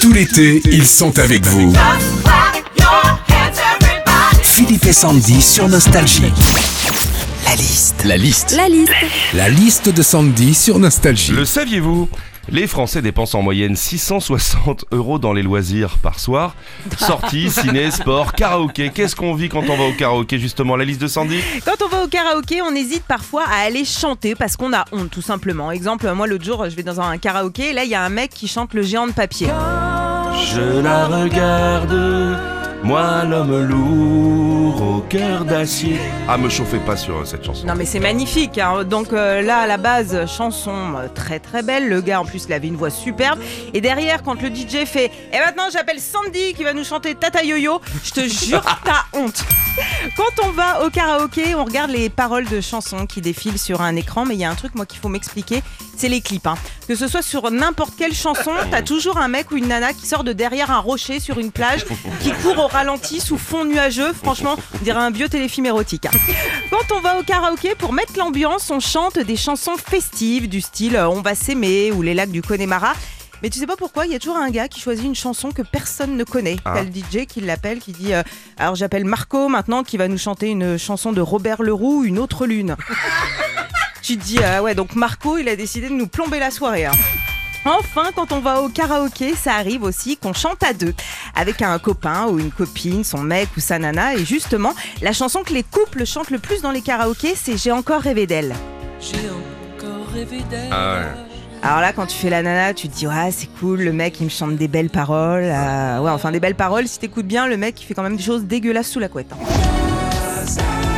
Tout l'été, ils sont avec vous. Philippe et Sandy sur Nostalgie. La liste. La liste. La liste. La liste de Sandy sur Nostalgie. Le saviez-vous? Les Français dépensent en moyenne 660 euros dans les loisirs par soir. Sorties, ciné, sport, karaoké. Qu'est-ce qu'on vit quand on va au karaoké justement La liste de Sandy? Quand on va au karaoké, on hésite parfois à aller chanter parce qu'on a honte tout simplement. Exemple, moi l'autre jour, je vais dans un karaoké, là il y a un mec qui chante le géant de papier. Je la regarde, moi l'homme lourd au cœur d'acier. Ah, me chauffez pas sur euh, cette chanson. Non mais c'est magnifique. hein. Donc euh, là à la base chanson euh, très très belle. Le gars en plus il avait une voix superbe. Et derrière quand le DJ fait et maintenant j'appelle Sandy qui va nous chanter Tata Yo-Yo, je te jure t'as honte. Quand on va au karaoké, on regarde les paroles de chansons qui défilent sur un écran. Mais il y a un truc moi qu'il faut m'expliquer, c'est les clips. hein. Que ce soit sur n'importe quelle chanson, t'as toujours un mec ou une nana qui sort de derrière un rocher sur une plage, qui court au ralenti sous fond nuageux. Franchement, on dirait un vieux téléfilm érotique. hein. Quand on va au karaoké, pour mettre l'ambiance, on chante des chansons festives du style euh, On va s'aimer ou Les lacs du Connemara. Mais tu sais pas pourquoi, il y a toujours un gars qui choisit une chanson que personne ne connaît. Ah. T'as le DJ qui l'appelle, qui dit euh, Alors j'appelle Marco maintenant, qui va nous chanter une chanson de Robert Leroux, Une autre lune. tu te dis Ah ouais, donc Marco, il a décidé de nous plomber la soirée. hein. Enfin, quand on va au karaoké, ça arrive aussi qu'on chante à deux, avec un copain ou une copine, son mec ou sa nana. Et justement, la chanson que les couples chantent le plus dans les karaokés, c'est J'ai encore rêvé d'elle. J'ai encore rêvé d'elle. Ah ouais. Alors là, quand tu fais la nana, tu te dis, ouais, c'est cool, le mec, il me chante des belles paroles. Euh, ouais, enfin, des belles paroles, si t'écoutes bien, le mec, il fait quand même des choses dégueulasses sous la couette. Hein.